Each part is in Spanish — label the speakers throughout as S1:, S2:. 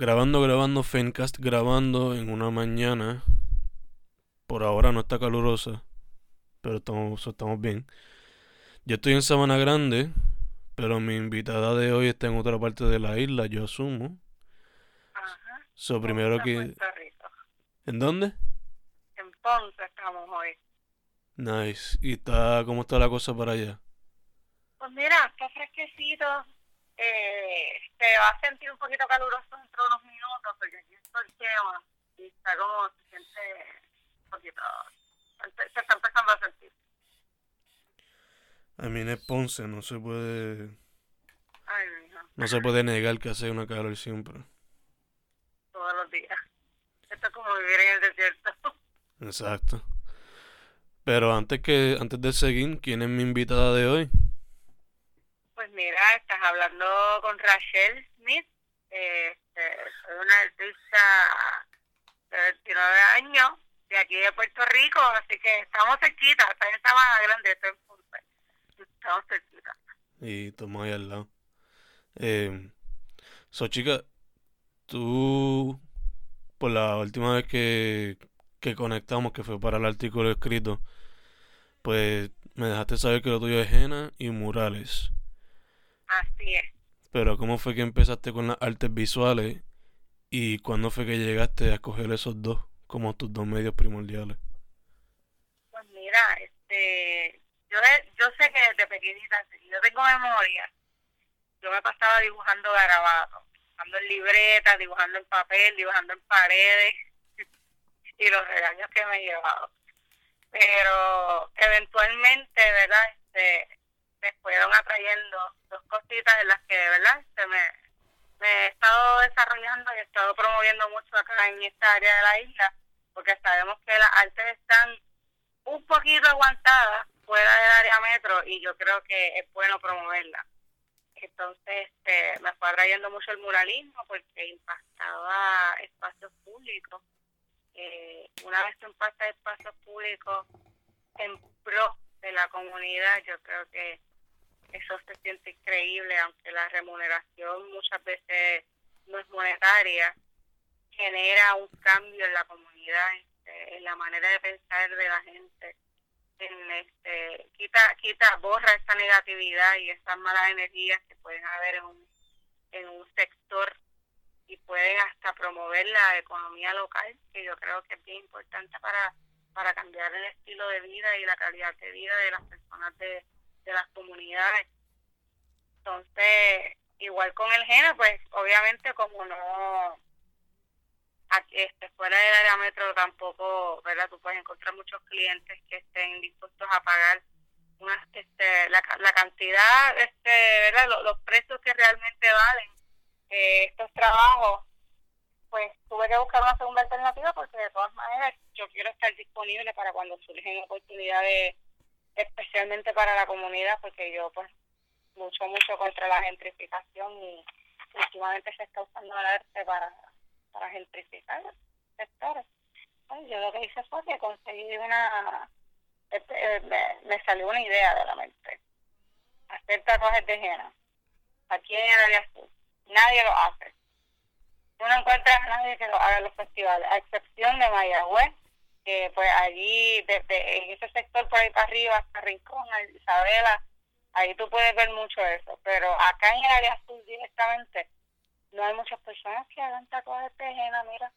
S1: Grabando, grabando, Fencast grabando en una mañana. Por ahora no está calurosa, pero estamos, estamos bien. Yo estoy en Sabana Grande, pero mi invitada de hoy está en otra parte de la isla, yo asumo.
S2: Ajá.
S1: So, primero que...
S2: Puerto Rico.
S1: ¿En dónde?
S2: En Ponce estamos hoy.
S1: Nice. ¿Y está, cómo está la cosa para allá?
S2: Pues mira, está fresquecito. Eh, se va a sentir un poquito caluroso dentro de unos minutos porque aquí está el quema y está como, se siente un poquito, se está empezando a sentir.
S1: A mí es Ponce, no se puede...
S2: Ay,
S1: No se puede negar que hace una calor siempre.
S2: todos los días. Esto es como vivir en el desierto.
S1: Exacto. Pero antes que antes de seguir, ¿quién es mi invitada de hoy?
S2: Mira, estás hablando con Rachel Smith. Eh, este, soy una artista de 29 años de aquí de Puerto Rico, así que estamos cerquita. Está en Sabana Grande, estoy en Ponce. Estamos cerquita.
S1: Y estamos ahí al lado. Eh, so, chica, tú, por la última vez que, que conectamos, que fue para el artículo escrito, pues me dejaste saber que lo tuyo es henna y murales.
S2: Así es.
S1: Pero ¿cómo fue que empezaste con las artes visuales y cuándo fue que llegaste a escoger esos dos como tus dos medios primordiales?
S2: Pues mira, este, yo, yo sé que desde pequeñita, yo tengo memoria, yo me pasaba dibujando garabatos, dibujando en libretas, dibujando en papel, dibujando en paredes y los regaños que me he llevado. Pero eventualmente, ¿verdad? Este, me fueron atrayendo dos cositas en las que, ¿verdad? Este, me, me he estado desarrollando y he estado promoviendo mucho acá en esta área de la isla, porque sabemos que las artes están un poquito aguantadas fuera del área metro y yo creo que es bueno promoverla. Entonces este, me fue atrayendo mucho el muralismo porque impactaba espacios públicos. Eh, una vez que impacta espacios públicos en pro de la comunidad, yo creo que eso se siente increíble, aunque la remuneración muchas veces no es monetaria, genera un cambio en la comunidad, este, en la manera de pensar de la gente, en este, quita, quita, borra esa negatividad y esas malas energías que pueden haber en un, en un sector y pueden hasta promover la economía local, que yo creo que es bien importante para, para cambiar el estilo de vida y la calidad de vida de las personas de, de las comunidades. Entonces, igual con el género, pues obviamente como no este, fuera del área metro tampoco, ¿verdad? Tú puedes encontrar muchos clientes que estén dispuestos a pagar una, este, la, la cantidad, este, ¿verdad? Los, los precios que realmente valen eh, estos trabajos. Pues tuve que buscar una segunda alternativa porque de todas maneras yo quiero estar disponible para cuando surgen oportunidades, especialmente para la comunidad, porque yo pues lucho mucho contra la gentrificación y últimamente se está usando el arte para, para gentrificar sectores. Yo lo que hice fue que conseguí una, este, eh, me, me salió una idea de la mente, hacer tatuajes de henna aquí en el área sur. Nadie lo hace. Tú no encuentras a nadie que lo haga en los festivales, a excepción de Mayagüez, que pues allí, desde en ese sector por ahí para arriba, hasta Rincón, Isabela, ahí tú puedes ver mucho eso. Pero acá en el área sur directamente, no hay muchas personas que hagan tatuajes de henna, mira.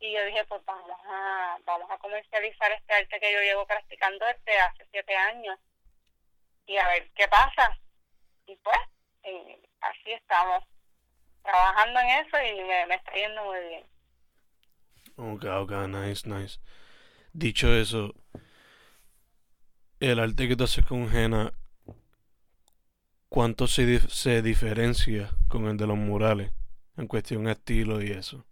S2: Y yo dije, pues vamos a, vamos a comercializar este arte que yo llevo practicando desde hace siete años. Y a ver qué pasa. Y pues, así estamos trabajando en eso y me, me está yendo muy bien.
S1: Ok, ok, nice, nice. Dicho eso, el arte que tú haces con henna, ¿cuánto se, dif- se diferencia con el de los murales? en cuestión de estilo y eso?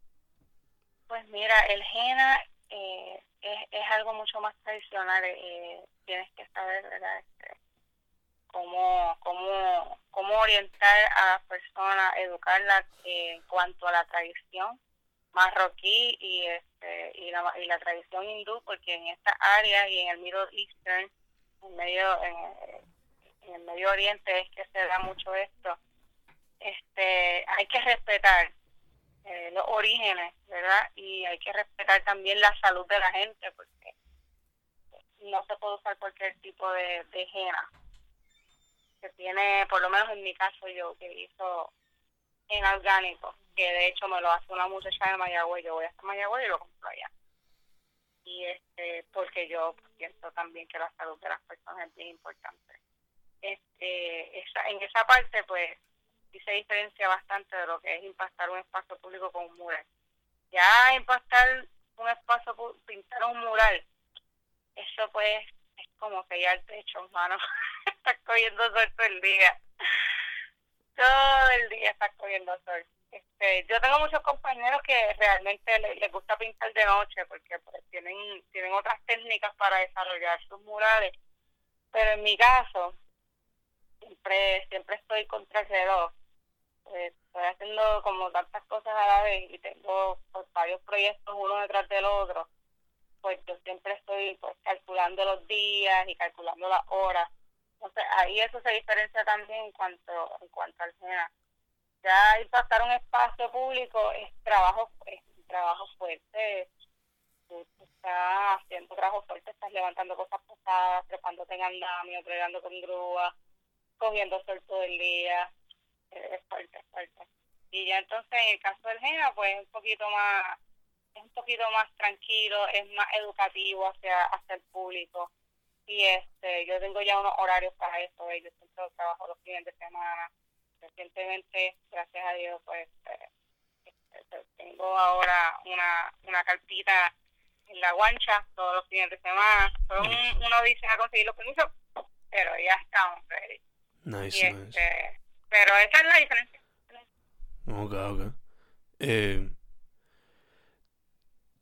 S2: Pues mira, el henna eh, es, es algo mucho más tradicional. Eh, tienes que saber, ¿verdad? Este, cómo, cómo, cómo orientar a las personas, educarlas en cuanto a la tradición marroquí y este y la, y la tradición hindú, porque en esta área y en el Middle Eastern, en medio en, el Medio Oriente es que se da mucho esto. Este, hay que respetar eh, los orígenes, ¿verdad? Y hay que respetar también la salud de la gente, porque no se puede usar cualquier tipo de, de que tiene, por lo menos en mi caso yo, que hizo en orgánico, que de hecho me lo hace una muchacha de Mayagüez, yo voy hasta Mayagüez y lo compro allá. Y este, porque yo pienso también que la salud de las personas es bien importante. Este, esa, en esa parte, pues, sí se diferencia bastante de lo que es impactar un espacio público con un mural. Ya impactar un espacio, pintar un mural, eso pues es como que ya el techo, hermano, estás cogiendo sol todo el día. Todo el día estás cogiendo sol. Este, yo tengo muchos compañeros que realmente les, gusta pintar de noche porque pues, tienen, tienen otras técnicas para desarrollar sus murales. Pero en mi caso, siempre siempre estoy contra el pues, estoy haciendo como tantas cosas a la vez y tengo pues, varios proyectos uno detrás del otro, pues yo siempre estoy pues calculando los días y calculando las horas. Entonces ahí eso se diferencia también en cuanto en cuanto al género. Ya ir un espacio público es trabajo es trabajo fuerte. Tú, estás haciendo trabajo fuerte, estás levantando cosas pesadas, trepándote en andamio, plegando con grúa, cogiendo sol todo el día es fuerte, es fuerte. Y ya entonces en el caso del GENA, pues es un poquito más, es un poquito más tranquilo, es más educativo hacia, hacia el público. Y este, yo tengo ya unos horarios para eso, yo siempre trabajo los fines de semana. Recientemente, gracias a Dios, pues este, este, tengo ahora una, una cartita en la guancha todos los fines de semana. uno dice a conseguir los permisos, pero ya estamos ready.
S1: Nice,
S2: y nice. Este, pero esa es la diferencia. Ok,
S1: ok. Eh,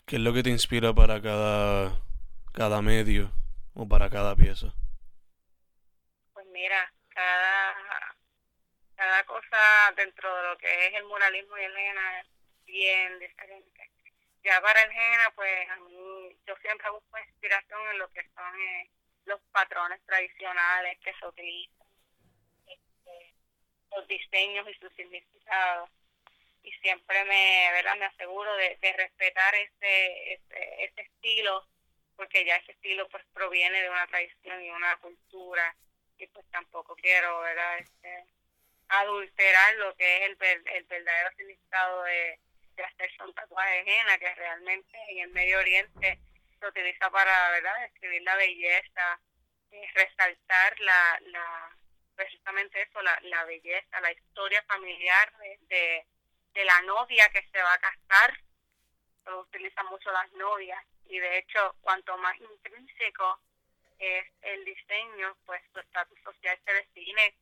S1: ¿Qué es lo que te inspira para cada, cada medio o para cada pieza?
S2: Pues mira, cada, cada cosa dentro de lo que es el muralismo y el henna es bien diferente. Ya para el henna, pues a mí, yo siempre busco inspiración en lo que son eh, los patrones tradicionales que se utilizan los diseños y sus significados. Y siempre me, ¿verdad? me aseguro de, respetar ese, ese, ese estilo, porque ya ese estilo pues proviene de una tradición y una cultura, y pues tampoco quiero ¿verdad? Este, adulterar lo que es el, el verdadero significado de, de hacerse un tatuaje ajena, que realmente en el Medio Oriente se utiliza para ¿verdad? describir la belleza, eh, resaltar la, la, precisamente eso, la, la belleza, la historia familiar de, de, la novia que se va a casar. Se utilizan mucho las novias y de hecho cuanto más intrínseco es el diseño, pues su estatus social se define.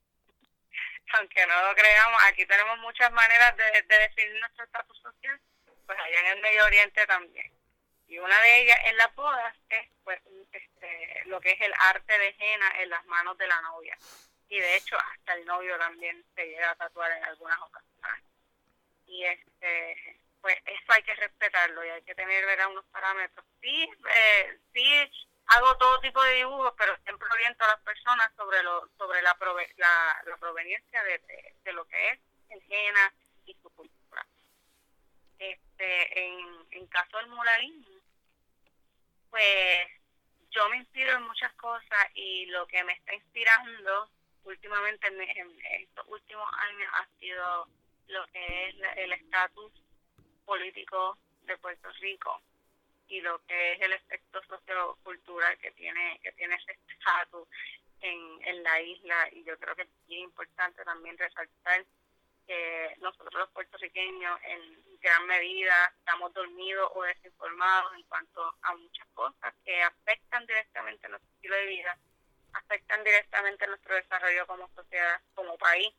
S2: Aunque no lo creamos, aquí tenemos muchas maneras de, de definir nuestro estatus social, pues allá en el Medio Oriente también. Y una de ellas en las bodas es pues este, lo que es el arte de henna en las manos de la novia y de hecho hasta el novio también se llega a tatuar en algunas ocasiones. Y este pues eso hay que respetarlo y hay que tener ¿verdad? unos parámetros. Sí, eh, sí hago todo tipo de dibujos, pero siempre oriento a las personas sobre lo sobre la, la, la, proveniencia de, de, lo que es el Jena y su cultura. Este, en, en caso del muralismo, pues yo me inspiro en muchas cosas y lo que me está inspirando últimamente en, estos últimos años ha sido lo que es el estatus político de Puerto Rico y lo que es el efecto sociocultural que tiene que tiene ese estatus en, en la isla y yo creo que es bien importante también resaltar que nosotros los puertorriqueños en gran medida estamos dormidos o desinformados en cuanto a muchas cosas que afectan directamente nuestro estilo de vida afectan directamente nuestro desarrollo como sociedad, como país.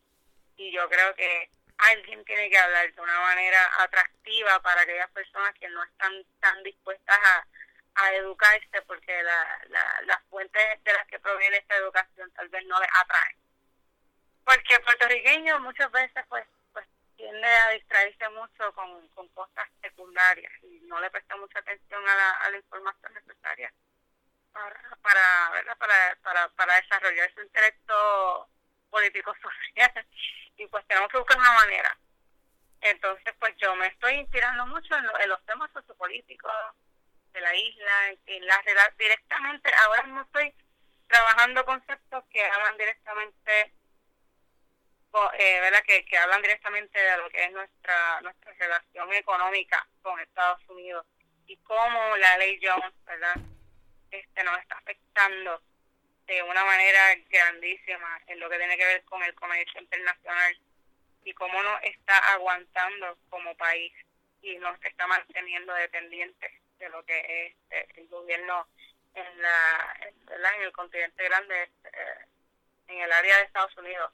S2: Y yo creo que alguien tiene que hablar de una manera atractiva para aquellas personas que no están tan dispuestas a, a educarse porque la, la, las fuentes de las que proviene esta educación tal vez no les atraen. Porque el puertorriqueño muchas veces pues pues tiende a distraerse mucho con, con cosas secundarias y no le presta mucha atención a la, a la información necesaria para para, ¿verdad? para para para desarrollar su intelecto político social y pues tenemos que buscar una manera. Entonces, pues yo me estoy inspirando mucho en, los temas sociopolíticos de la isla, en la directamente, ahora no estoy trabajando conceptos que hablan directamente, eh, ¿verdad? Que, que hablan directamente de lo que es nuestra nuestra relación económica con Estados Unidos y cómo la ley Jones, ¿verdad? Este nos está afectando de una manera grandísima en lo que tiene que ver con el comercio internacional y cómo nos está aguantando como país y nos está manteniendo dependientes de lo que es eh, el gobierno en la en, el continente grande eh, en el área de Estados Unidos.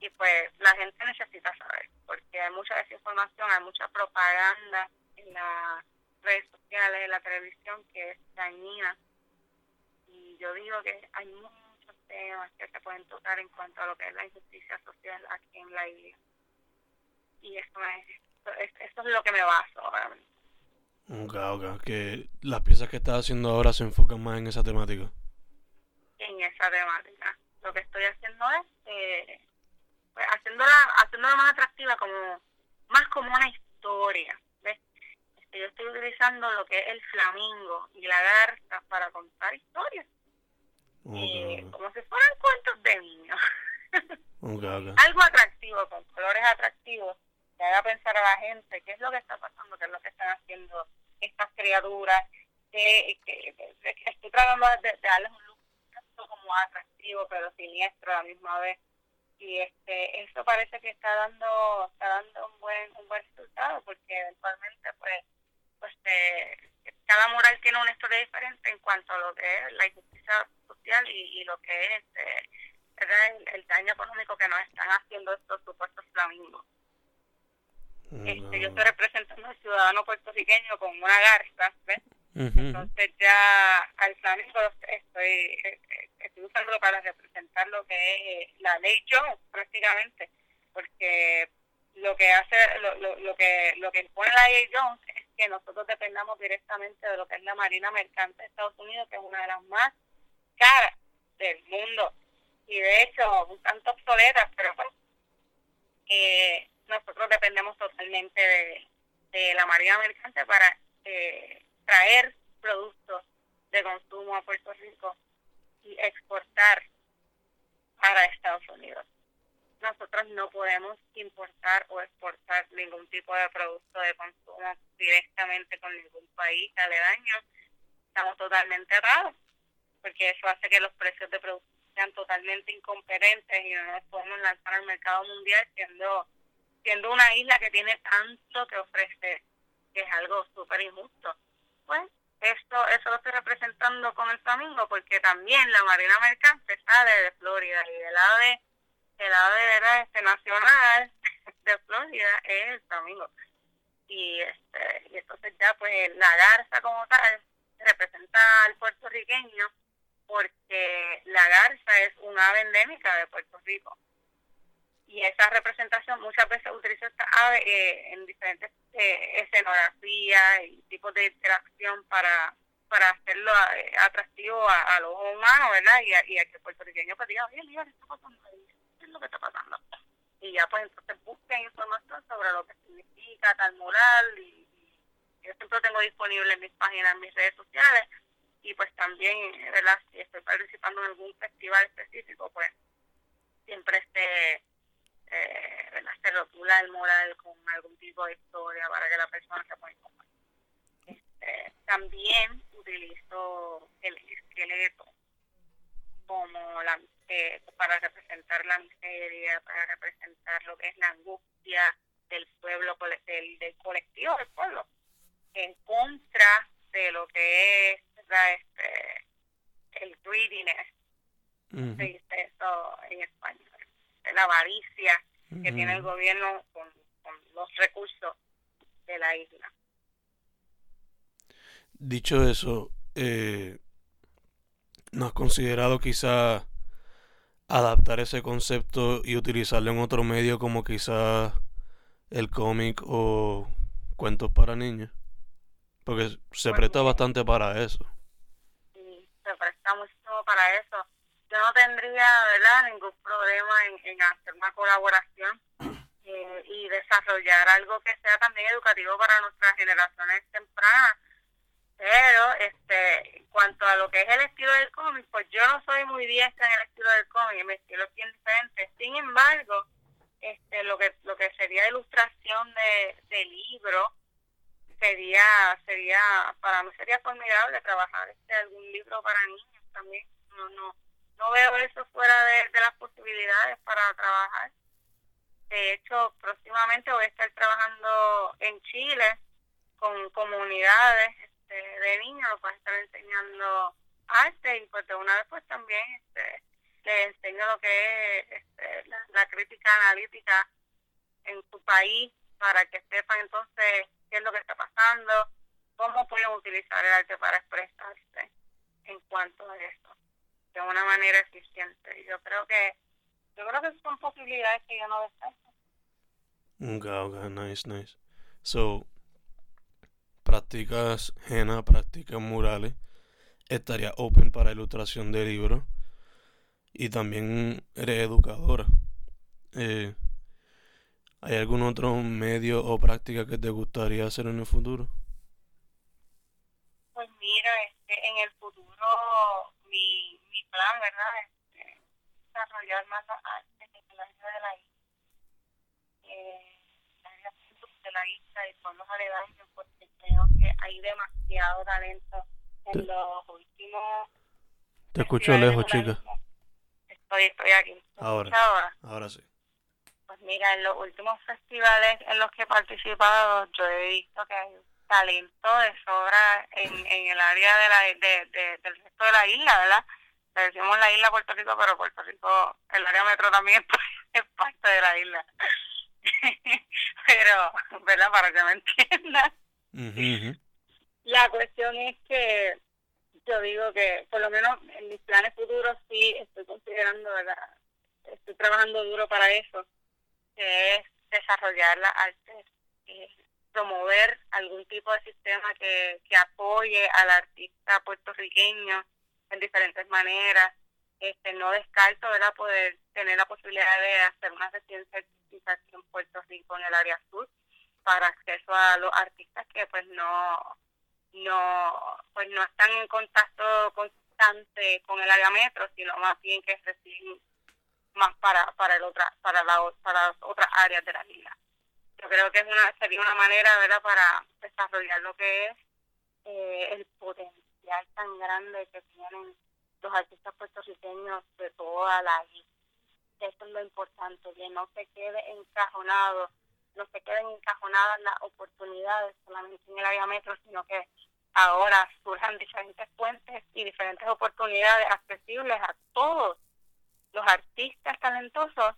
S2: Y pues la gente necesita saber porque hay mucha desinformación hay mucha propaganda en las redes sociales en la televisión que es dañina yo digo que hay muchos temas que se pueden tocar en cuanto a lo que es la injusticia social aquí en la isla. Y eso es, eso es lo que me baso ahora
S1: Ok, ok. Que las piezas que estás haciendo ahora se enfocan más en esa temática.
S2: En esa temática. Lo que estoy haciendo es eh, pues haciéndola, haciéndola más atractiva, como más como una historia. ¿ves? Este, yo estoy utilizando lo que es el flamingo y la garza para contar historias como si fueran cuentos de niños. Algo atractivo, con colores atractivos, que haga pensar a la gente qué es lo que está pasando, qué es lo que están haciendo estas criaturas, que, que, estoy tratando de, darles un look como atractivo, pero siniestro a la misma vez. Y este eso parece que está dando está dando un buen un buen resultado, porque eventualmente pues pues eh, cada mural tiene una historia diferente en cuanto a lo que es la injusticia social y, lo que es eh, el, daño económico que nos están haciendo estos supuestos flamingos. Este, yo estoy representando al ciudadano puertorriqueño con una garza, ¿ves? Entonces ya al flamingo estoy, eh, eh, estoy usándolo para representar lo que es la ley Jones prácticamente, porque lo que hace, lo, lo, lo que lo que impone la ley Jones es que nosotros dependamos directamente de lo que es la Marina Mercante de Estados Unidos, que es una de las más caras del mundo. Y de hecho un tanto obsoletas, pero pues nosotros dependemos totalmente de, de la Marina Mercante para eh, traer productos de consumo a Puerto Rico y exportar para Estados Unidos. Nosotros no podemos importar o exportar ningún tipo de producto de consumo directamente con ningún país aledaño. Estamos totalmente atados, porque eso hace que los precios de productos sean totalmente incompetentes y no nos podemos lanzar al mercado mundial siendo siendo una isla que tiene tanto que ofrecer, que es algo súper injusto. Pues esto eso lo estoy representando con el flamingo porque también la marina mercante sale de Florida y del lado de el ave este nacional de Florida es el domingo y este y entonces ya pues la garza como tal representa al puertorriqueño porque la garza es una ave endémica de Puerto Rico y esa representación muchas veces utiliza esta ave eh, en diferentes eh, escenografías y tipos de interacción para para hacerlo eh, atractivo a, los humanos, ¿verdad? Y a, a que el puertorriqueño pues diga, oye, mira, ¿qué está pasando ahí? lo que está pasando. Y ya pues entonces busquen información sobre lo que significa tal mural y, yo siempre tengo disponible en mis páginas, mis redes sociales y pues también, ¿verdad? Si estoy participando en algún festival específico, pues siempre este eh, ¿verdad? se rotula el mural con algún tipo de historia para que la persona se pueda informar. Este, también utilizo el esqueleto como la eh, para representar la miseria, para representar lo que es la angustia del pueblo, del, del colectivo del pueblo, en contra de lo que es este, el greediness, se dice eso en español, la avaricia que tiene el gobierno con los recursos de la isla.
S1: Dicho eso, eh, ¿no has considerado quizá adaptar ese concepto y utilizarlo en otro medio como quizá el cómic o cuentos para niños? Porque se
S2: Pues
S1: presta bastante para eso.
S2: Y se presta muchísimo para eso. Yo no tendría, ¿verdad?, ningún problema en, en hacer una colaboración eh, y desarrollar algo que sea también educativo para nuestras generaciones tempranas. Pero, este, en cuanto a lo que es el estilo del cómic, pues yo no soy muy diestra en el estilo del cómic, mi estilo es bien diferente. Sin embargo, este, lo que lo que sería ilustración de, de libro, sería sería para mí sería formidable trabajar este algún libro para niños también. No no no veo eso fuera de, de las posibilidades para trabajar. De hecho próximamente voy a estar trabajando en Chile con comunidades este, de niños los voy a estar enseñando arte y pues de una vez pues también este les enseño lo que es este, la, la crítica analítica en su país para que sepan entonces qué es lo que está pasando, cómo pueden utilizar el arte para expresarse en cuanto a eso, de una manera eficiente. Yo creo que yo creo que son posibilidades que yo no descarto.
S1: Ok, ok, nice, nice. So, practicas henna, practicas murales, estaría open para ilustración de libros y también eres educadora. Eh, ¿Hay algún otro medio o práctica que te gustaría hacer en el futuro?
S2: Pues mira, este, en el futuro mi, mi plan, ¿verdad? Este, desarrollar más las artes en el área de la isla. Eh, el área de la isla y pueblos aledaños, porque creo que hay demasiado talento en
S1: Te-
S2: los últimos...
S1: Te escucho lejos, chica.
S2: Estoy, estoy aquí. ¿Me
S1: Ahora.
S2: escuchas ahora?
S1: Ahora sí.
S2: Pues mira, en los últimos festivales en los que he participado, yo he visto que hay talento de sobra en, en el área de la, de, de- del resto de la isla, ¿verdad? Le decimos la isla Puerto Rico, pero Puerto Rico, el área metro también es parte de la isla. pero, ¿verdad? Para que me entiendan. La cuestión es que yo digo que, por lo menos en mis planes futuros, sí estoy considerando, ¿verdad? Estoy trabajando duro para eso, que es desarrollar la arte, eh, promover algún tipo de sistema que, que apoye al artista puertorriqueño en diferentes maneras. Este, no descarto, ¿verdad?, poder tener la posibilidad de hacer una residencia artística en Puerto Rico, en el área sur, para acceso a los artistas que, pues, no no pues no están en contacto constante con el área metro sino más bien que reciben más para para el otra para la para las otras áreas de la isla yo creo que es una sería una manera verdad para desarrollar lo que es eh, el potencial tan grande que tienen los artistas puertorriqueños de toda la isla eso es lo importante que no se quede encajonado no se queden encajonadas las oportunidades solamente en el área metro, sino que ahora surjan diferentes puentes y diferentes oportunidades accesibles a todos los artistas talentosos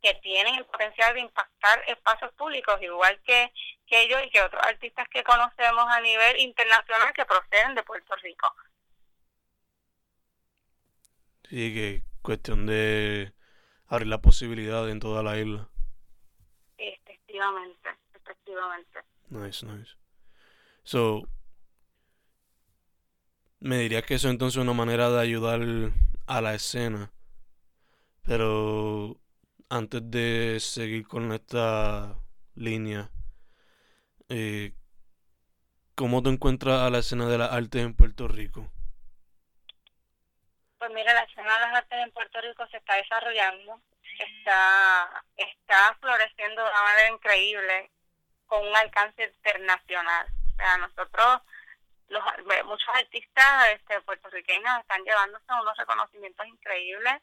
S2: que tienen el potencial de impactar espacios públicos, igual que, que ellos y que otros artistas que conocemos a nivel internacional que proceden de Puerto Rico.
S1: Sí, que cuestión de abrir la posibilidad en toda la isla.
S2: Efectivamente, efectivamente.
S1: Nice, nice. So, me dirías que eso entonces es una manera de ayudar a la escena. Pero antes de seguir con esta línea, eh, ¿cómo te encuentras a la escena de las artes en Puerto Rico?
S2: Pues mira, la escena de las artes en Puerto Rico se está desarrollando, está, está floreciendo de una manera increíble, con un alcance internacional. O sea, nosotros, los, muchos artistas este, puertorriqueños están llevándose unos reconocimientos increíbles.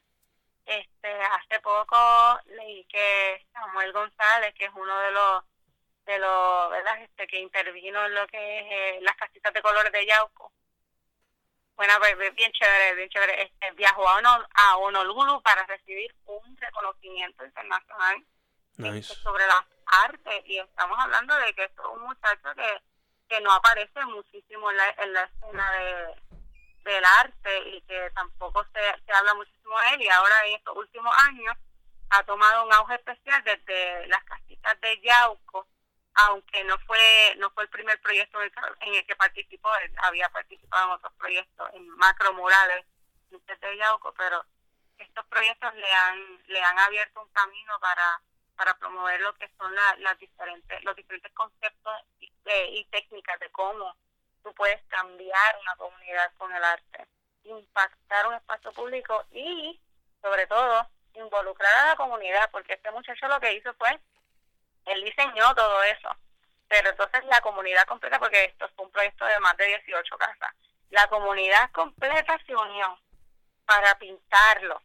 S2: Este, hace poco leí que Samuel González, que es uno de los de los, ¿verdad? Este, que intervino en lo que es eh, las casitas de colores de Yauco, bueno, pues, bien chévere, bien chévere. Este, viajó a, Honol- a Honolulu para recibir un reconocimiento internacional
S1: Nice.
S2: este, sobre las arte y estamos hablando de que es un muchacho que, que no aparece muchísimo en la, en la escena de, del arte y que tampoco se, se habla muchísimo de él y ahora en estos últimos años ha tomado un auge especial desde las casitas de Yauco aunque no fue no fue el primer proyecto en el, que participó, él había participado en otros proyectos, en macro murales de Yauco, pero estos proyectos le han le han abierto un camino para para promover lo que son las diferentes los diferentes conceptos y, y técnicas de cómo tú puedes cambiar una comunidad con el arte, impactar un espacio público y sobre todo involucrar a la comunidad, porque este muchacho lo que hizo fue él diseñó todo eso. Pero entonces la comunidad completa, porque esto fue un proyecto de más de 18 casas, la comunidad completa se unió para pintarlo,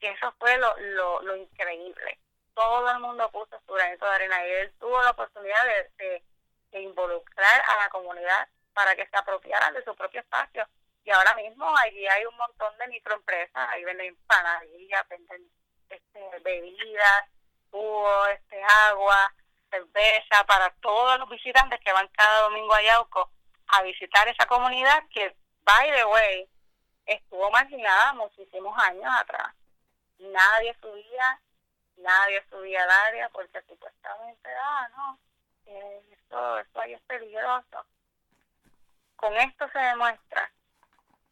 S2: que eso fue lo, lo, lo increíble. Todo el mundo puso su granito de arena y él tuvo la oportunidad de, de, involucrar a la comunidad para que se apropiaran de su propio espacio. Y ahora mismo allí hay un montón de microempresas, ahí venden empanadillas, venden este, bebidas, jugo, este, agua, cerveza para todos los visitantes que van cada domingo a Yauco a visitar esa comunidad que, by the way, estuvo marginada muchísimos años atrás. Nadie subía, nadie subía al área porque supuestamente, ah, no, eh, esto, esto ahí es peligroso. Con esto se demuestra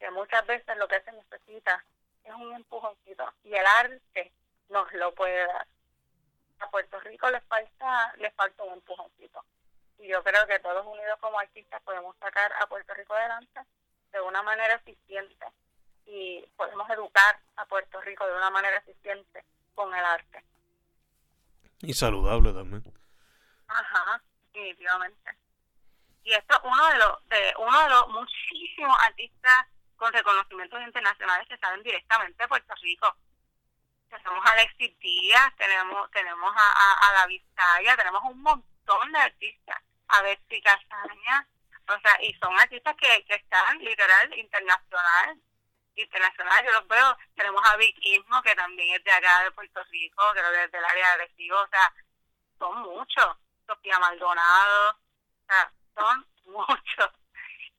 S2: que muchas veces lo que se necesita es un empujoncito y el arte nos lo puede dar a Puerto Rico les falta, les falta un empujoncito. Y yo creo que todos unidos como artistas podemos sacar a Puerto Rico adelante de una manera eficiente y podemos educar a Puerto Rico de una manera eficiente con el arte.
S1: Y saludable también.
S2: Ajá, definitivamente. Y esto es uno de los, de uno de los muchísimos artistas con reconocimientos internacionales que salen directamente de Puerto Rico. Tenemos a Alexis Díaz, tenemos, tenemos a, a, a tenemos un montón de artistas, a Betsy Casaña, o sea, y son artistas que, que están literal internacional, internacional, yo los veo, tenemos a Viquismo, que también es de acá de Puerto Rico, creo que es del área de Recibo, o sea, son muchos, Sofía Maldonado, o sea, son muchos,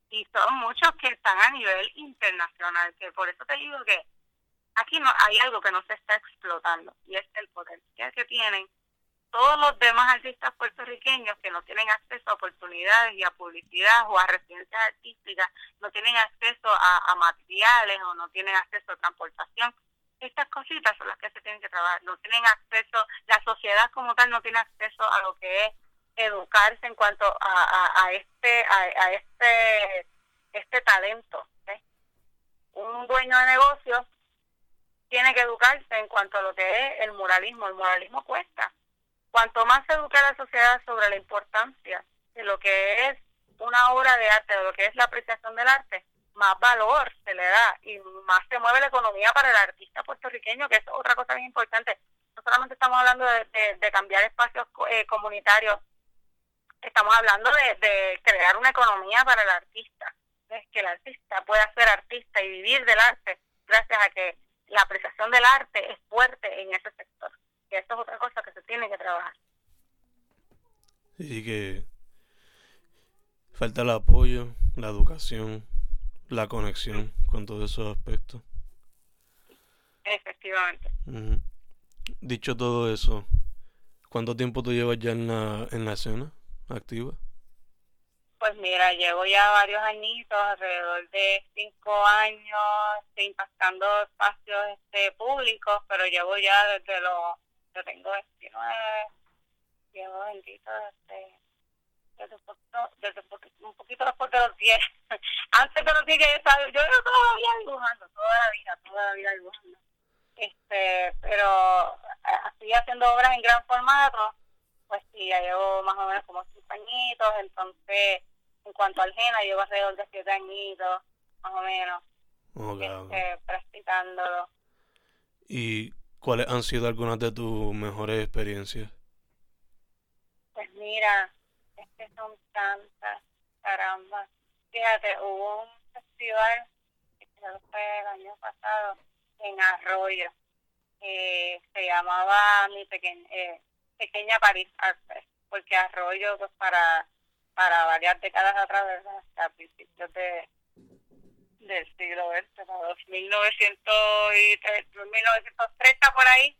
S2: y son muchos que están a nivel internacional, que por eso te digo que aquí no hay algo que no se está explotando y es el potencial que tienen todos los demás artistas puertorriqueños que no tienen acceso a oportunidades y a publicidad o a residencias artísticas, no tienen acceso a, materiales o no tienen acceso a transportación. Estas cositas son las que se tienen que trabajar. No tienen acceso, la sociedad como tal no tiene acceso a lo que es educarse en cuanto a, a, este a, este este talento. Un dueño de negocios tiene que educarse en cuanto a lo que es el moralismo. El moralismo cuesta. Cuanto más se educa la sociedad sobre la importancia de lo que es una obra de arte, de lo que es la apreciación del arte, más valor se le da y más se mueve la economía para el artista puertorriqueño, que es otra cosa bien importante. No solamente estamos hablando de, cambiar espacios eh, comunitarios, estamos hablando de, de crear una economía para el artista. Es que el artista pueda ser artista y vivir del arte gracias a que la apreciación del arte es fuerte en ese sector. Y esto es otra cosa que se tiene que trabajar.
S1: Sí, que falta el apoyo, la educación, la conexión con todos esos aspectos.
S2: Efectivamente.
S1: Dicho todo eso, ¿cuánto tiempo tú llevas ya en la, en la escena activa?
S2: Pues mira, llevo ya varios añitos, alrededor de cinco años, impactando espacios este, públicos, pero llevo ya desde los, yo tengo 19, llevo bendito desde, desde, un, poquito, desde un poquito después de los 10. Antes de los 10 yo, yo todavía dibujando, toda la vida, toda la vida dibujando. Este, pero eh, así haciendo obras en gran formato, pues sí, ya llevo más o menos como cinco añitos, entonces en cuanto al GENA, llevo alrededor de siete añitos, más o menos, este, practicándolo.
S1: ¿Y cuáles han sido algunas de tus mejores experiencias?
S2: Pues mira, es que son tantas, caramba. Fíjate, hubo un festival, que fue el año pasado, en Arroyo, que se llamaba Mi Pequeña, eh, Pequeña París Art porque Arroyo, pues para, para varias décadas atrás, ¿verdad? hasta principios de, del siglo XX, para 1900 y 1930 por ahí,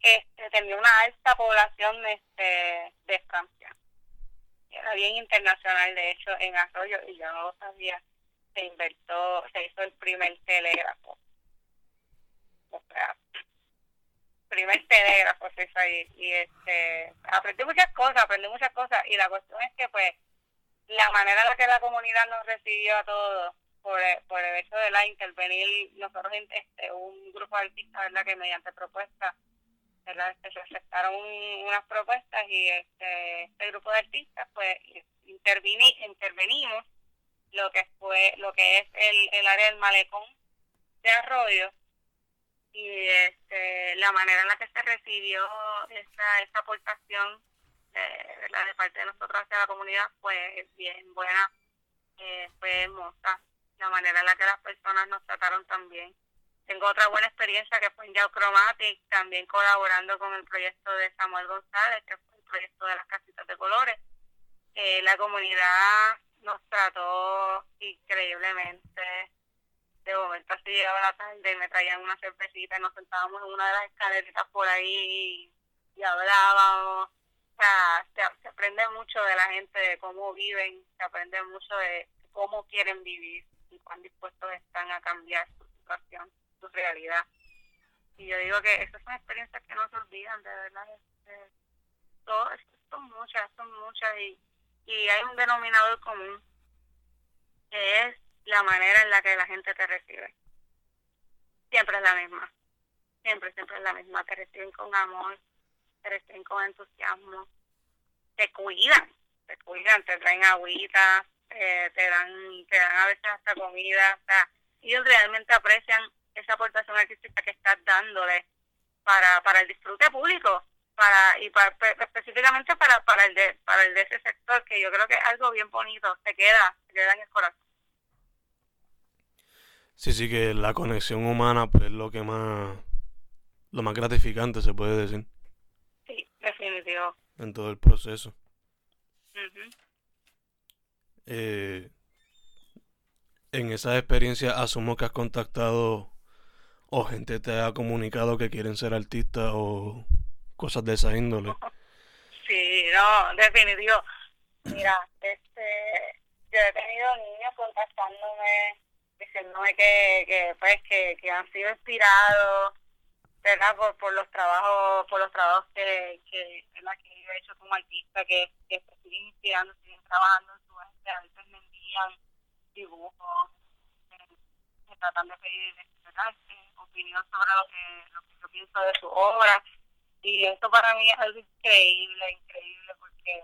S2: este, tenía una alta población este, de Francia. Era bien internacional, de hecho, en Arroyo, y yo no lo sabía, se inventó, se hizo el primer telégrafo. O sea, primer telégrafo se hizo ahí. Y este, aprendí muchas cosas, aprendí muchas cosas, y la cuestión es que, pues, la manera en la que la comunidad nos recibió a todos, por por el hecho de la intervenir nosotros este un grupo de artistas verdad que mediante propuestas verdad este, se aceptaron unas propuestas y este, este grupo de artistas pues intervini, intervenimos lo que fue lo que es el, el área del malecón de arroyo y este, la manera en la que se recibió esa, esa aportación eh, ¿verdad? de parte de nosotros hacia la comunidad fue bien buena, eh, fue hermosa la manera en la que las personas nos trataron también. Tengo otra buena experiencia que fue en Yao Chromatic, también colaborando con el proyecto de Samuel González, que fue el proyecto de las casitas de colores. La comunidad nos trató increíblemente. De momento así llegaba la tarde me traían una cervecita y nos sentábamos en una de las escaleritas por ahí y, hablábamos. O sea, se, se aprende mucho de la gente, de cómo viven, se aprende mucho de cómo quieren vivir y cuán dispuestos están a cambiar su situación, su realidad. Y yo digo que esas son experiencias que no se olvidan, de verdad. Este, todo, son muchas, son muchas y, y hay un denominador común que es la manera en la que la gente te recibe. Siempre es la misma. Siempre, siempre es la misma. Te reciben con amor, te reciben con entusiasmo, te cuidan, te cuidan, te traen agüita, te dan te dan a veces hasta comida, o sea, ellos realmente aprecian esa aportación artística que estás dándole para para el disfrute público, para y para, específicamente para para el de para el de ese sector que yo creo que es algo bien bonito, se queda, se queda en el corazón.
S1: Sí, sí que la conexión humana pues es lo que más lo más gratificante se puede decir.
S2: Sí, definitivo.
S1: En todo el proceso. Eh, en esa experiencia asumo que has contactado o gente te ha comunicado que quieren ser artistas o cosas de esa índole.
S2: Sí, no, definitivo. Mira, este, yo he tenido niños contactándome, diciéndome que, que pues, que, que han sido inspirados, ¿verdad? Por, por los trabajos, por los trabajos que, que, que yo he hecho como artista, que, que siguen inspirando, siguen trabajando a veces me envían dibujos, eh, tratan de pedir opinión sobre lo que, lo que yo pienso de su obra. Y eso para mí es algo increíble, increíble, porque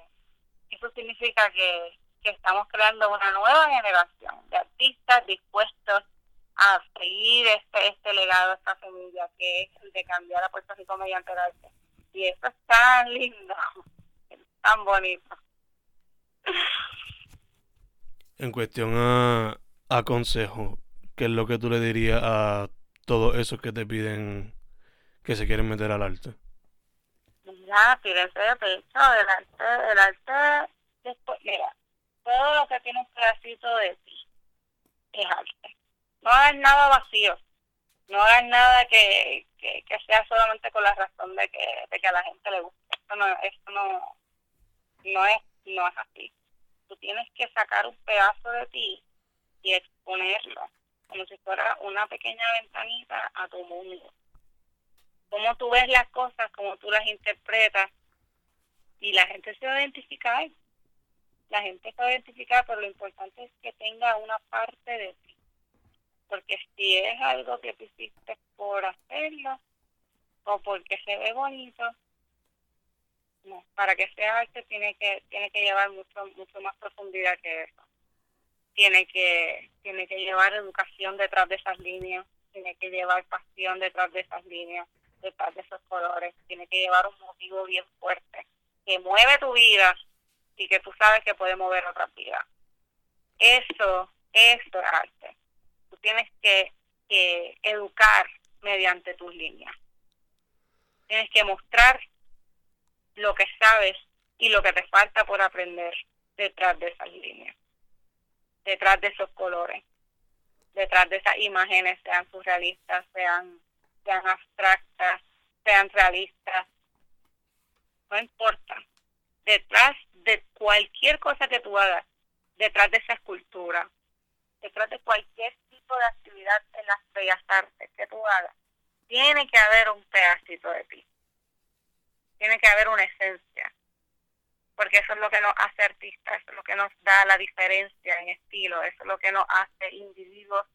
S2: eso significa que, que estamos creando una nueva generación de artistas dispuestos a seguir este, este legado, esta semilla, que es el de cambiar a Puerto Rico mediante el arte. Y eso es tan lindo, es tan bonito.
S1: En cuestión a, a consejo, ¿qué es lo que tú le dirías a todos esos que te piden que se quieren meter al arte?
S2: Ya, tírense de pecho, el arte, el arte, después, mira, todo lo que tiene un pedacito de ti es arte. No hagas nada vacío, no hagas nada que, que, sea solamente con la razón de que, de que a la gente le guste. Esto no, esto no, no es, no es así tú tienes que sacar un pedazo de ti y exponerlo, como si fuera una pequeña ventanita a tu mundo. Cómo tú ves las cosas, cómo tú las interpretas, y la gente se va a. La gente se va a identificar, pero lo importante es que tenga una parte de ti. Porque si es algo que tú hiciste por hacerlo, o porque se ve bonito, para que sea arte tiene que tiene que llevar mucho mucho más profundidad que eso. Tiene que tiene que llevar educación detrás de esas líneas, tiene que llevar pasión detrás de esas líneas, detrás de esos colores, tiene que llevar un motivo bien fuerte que mueve tu vida y que tú sabes que puede mover otras vidas. Eso, eso es arte. Tú tienes que, que educar mediante tus líneas. Tienes que mostrar lo que sabes y lo que te falta por aprender detrás de esas líneas, detrás de esos colores, detrás de esas imágenes, sean surrealistas, sean, sean abstractas, sean realistas, no importa. Detrás de cualquier cosa que tú hagas, detrás de esa escultura, detrás de cualquier tipo de actividad en las bellas artes que tú hagas, tiene que haber un pedacito de ti. Tiene que haber una esencia. Porque eso es lo que nos hace artistas, eso es lo que nos da la diferencia en estilo, eso es lo que nos hace individuos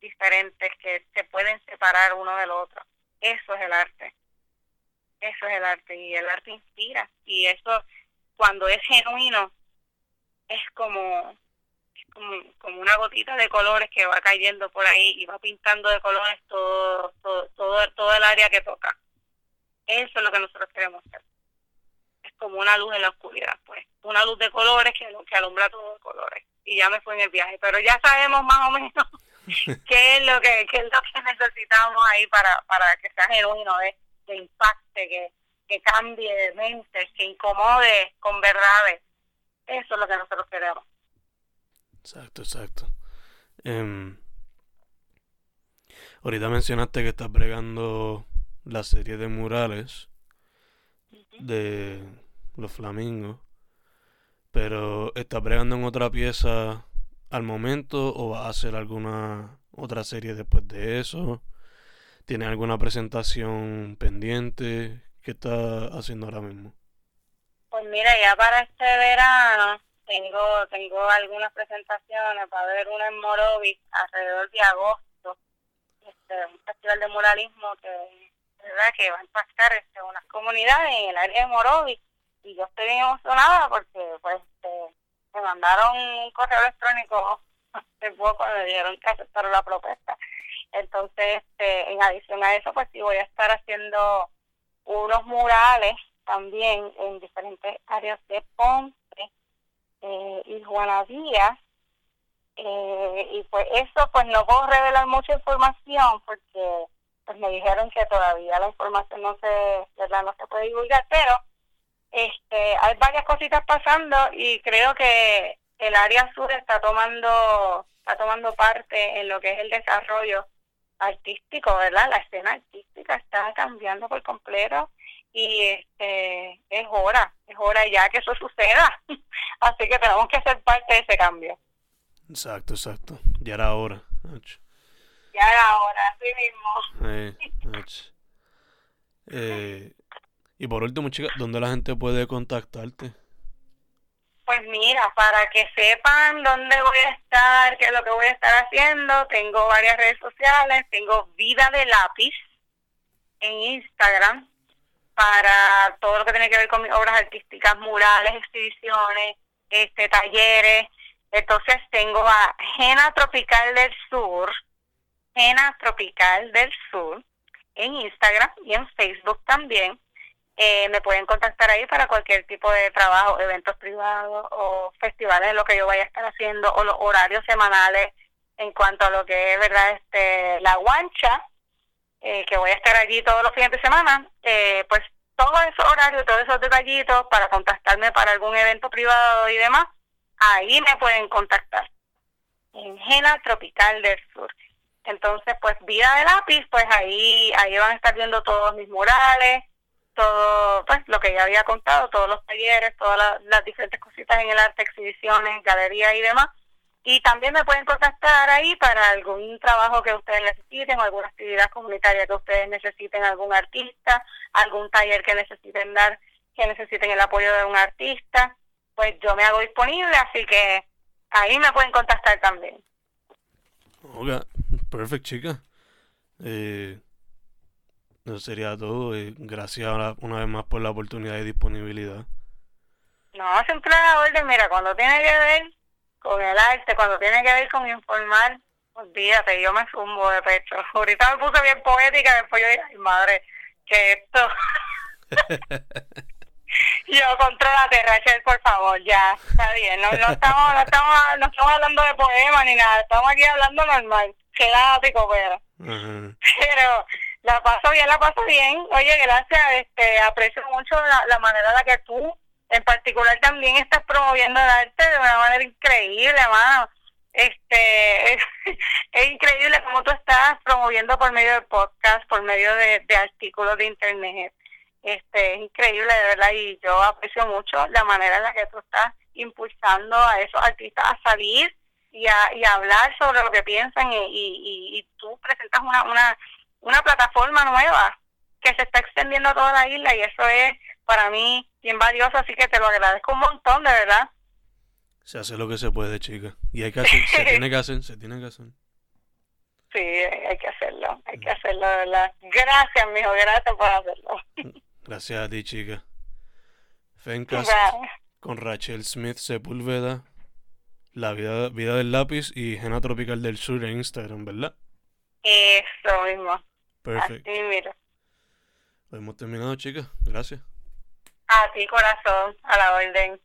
S2: diferentes que se pueden separar uno del otro. Eso es el arte. Eso es el arte y el arte inspira. Y eso, cuando es genuino, es como como, una gotita de colores que va cayendo por ahí y va pintando de colores todo, todo, todo, el área que toca. Eso es lo que nosotros queremos hacer. Es como una luz en la oscuridad, pues. Una luz de colores que, que alumbra todos los colores. Y ya me fue en el viaje. Pero ya sabemos más o menos qué es lo que, qué es lo que necesitamos ahí para, para que sea genuino, de, que impacte, que, que cambie de mente, que incomode con verdades. Eso es lo que nosotros queremos.
S1: Exacto, exacto. Eh, ahorita mencionaste que estás bregando la serie de murales de los flamingos, pero ¿estás bregando en otra pieza al momento o vas a hacer alguna otra serie después de eso? ¿Tienes alguna presentación pendiente? ¿Qué estás haciendo ahora mismo?
S2: Pues mira, ya para este verano tengo tengo algunas presentaciones. Para ver una en Morovis alrededor de agosto. Este un festival de muralismo que verdad que va a impactar este, unas comunidades en el área de Morovis. Y yo estoy bien emocionada porque pues este, me mandaron un correo electrónico hace poco me dijeron que aceptaron la propuesta. Entonces este, en adición a eso pues sí voy a estar haciendo unos murales también en diferentes áreas de Ponce eh, y Juana Díaz. Eh, y pues eso, pues no puedo revelar mucha información porque pues me dijeron que todavía la información no se, ¿verdad? no se puede divulgar, pero este hay varias cositas pasando y creo que el área sur está tomando está tomando parte en lo que es el desarrollo artístico, ¿verdad? La escena artística está cambiando por completo y este es hora, es hora ya que eso suceda. Así que tenemos que ser parte de ese cambio.
S1: Exacto, exacto. Ya era hora.
S2: Ya era hora, así mismo.
S1: Eh, y por último, chica, ¿dónde la gente puede contactarte?
S2: Pues mira, para que sepan dónde voy a estar, qué es lo que voy a estar haciendo, tengo varias redes sociales, tengo Vida de Lápiz en Instagram, para todo lo que tiene que ver con mis obras artísticas, murales, exhibiciones, este talleres. Entonces tengo a Jena Tropical del Sur, Jena Tropical del Sur, en Instagram y en Facebook también. Eh, me pueden contactar ahí para cualquier tipo de trabajo, eventos privados o festivales, lo que yo vaya a estar haciendo, o los horarios semanales en cuanto a lo que es, ¿verdad? este La guancha, eh, que voy a estar allí todos los fines de semana, eh, pues todos esos horarios, todos esos detallitos para contactarme para algún evento privado y demás, ahí me pueden contactar. En Jena Tropical del Sur. Entonces, pues Vida de Lápiz, pues ahí, ahí van a estar viendo todos mis murales, todo, pues lo que ya había contado, todos los talleres, todas las, las diferentes cositas en el arte, exhibiciones, galerías y demás y también me pueden contactar ahí para algún trabajo que ustedes necesiten, o alguna actividad comunitaria que ustedes necesiten, algún artista, algún taller que necesiten dar, que necesiten el apoyo de un artista, pues yo me hago disponible, así que ahí me pueden contactar también.
S1: Ok, perfecto, chica. Eh, eso sería todo. Eh, gracias una vez más por la oportunidad y disponibilidad.
S2: No, siempre a la orden. Mira, cuando tiene que ver con el arte, cuando tiene que ver con informar, olvídate, yo me zumbo de pecho. Ahorita me puse bien poética, después yo dije, ay madre, que esto. yo contra la Rachel, por favor, ya, está bien. No, no, estamos, no, estamos, no estamos hablando de poema ni nada, estamos aquí hablando normal. Gelático, pero. Pero la paso bien, la paso bien. Oye, gracias, este, aprecio mucho la, la manera en la que tú en particular también estás promoviendo el arte de una manera increíble, mano. Este, es, increíble cómo tú estás promoviendo por medio de podcast, por medio de, de artículos de internet. Este, es increíble, de verdad, y yo aprecio mucho la manera en la que tú estás impulsando a esos artistas a salir y a, y hablar sobre lo que piensan y, y, y, tú presentas una, una, una plataforma nueva que se está extendiendo a toda la isla y eso es para mí bien valioso, así que te lo agradezco un montón, de verdad.
S1: Se hace lo que se puede, chica. Y hay que hacer, se tiene que hacer, se tiene que hacer.
S2: Sí, hay que hacerlo, hay que hacerlo, de verdad. Gracias, mijo, gracias por hacerlo.
S1: Gracias a ti, chica. Fencast con Rachel Smith Sepúlveda, La vida, vida del lápiz y Gena Tropical del Sur en Instagram, ¿verdad?
S2: Eso mismo.
S1: Perfecto.
S2: Así, mira.
S1: Hemos terminado, chicas. Gracias.
S2: A ti, corazón, a la orden.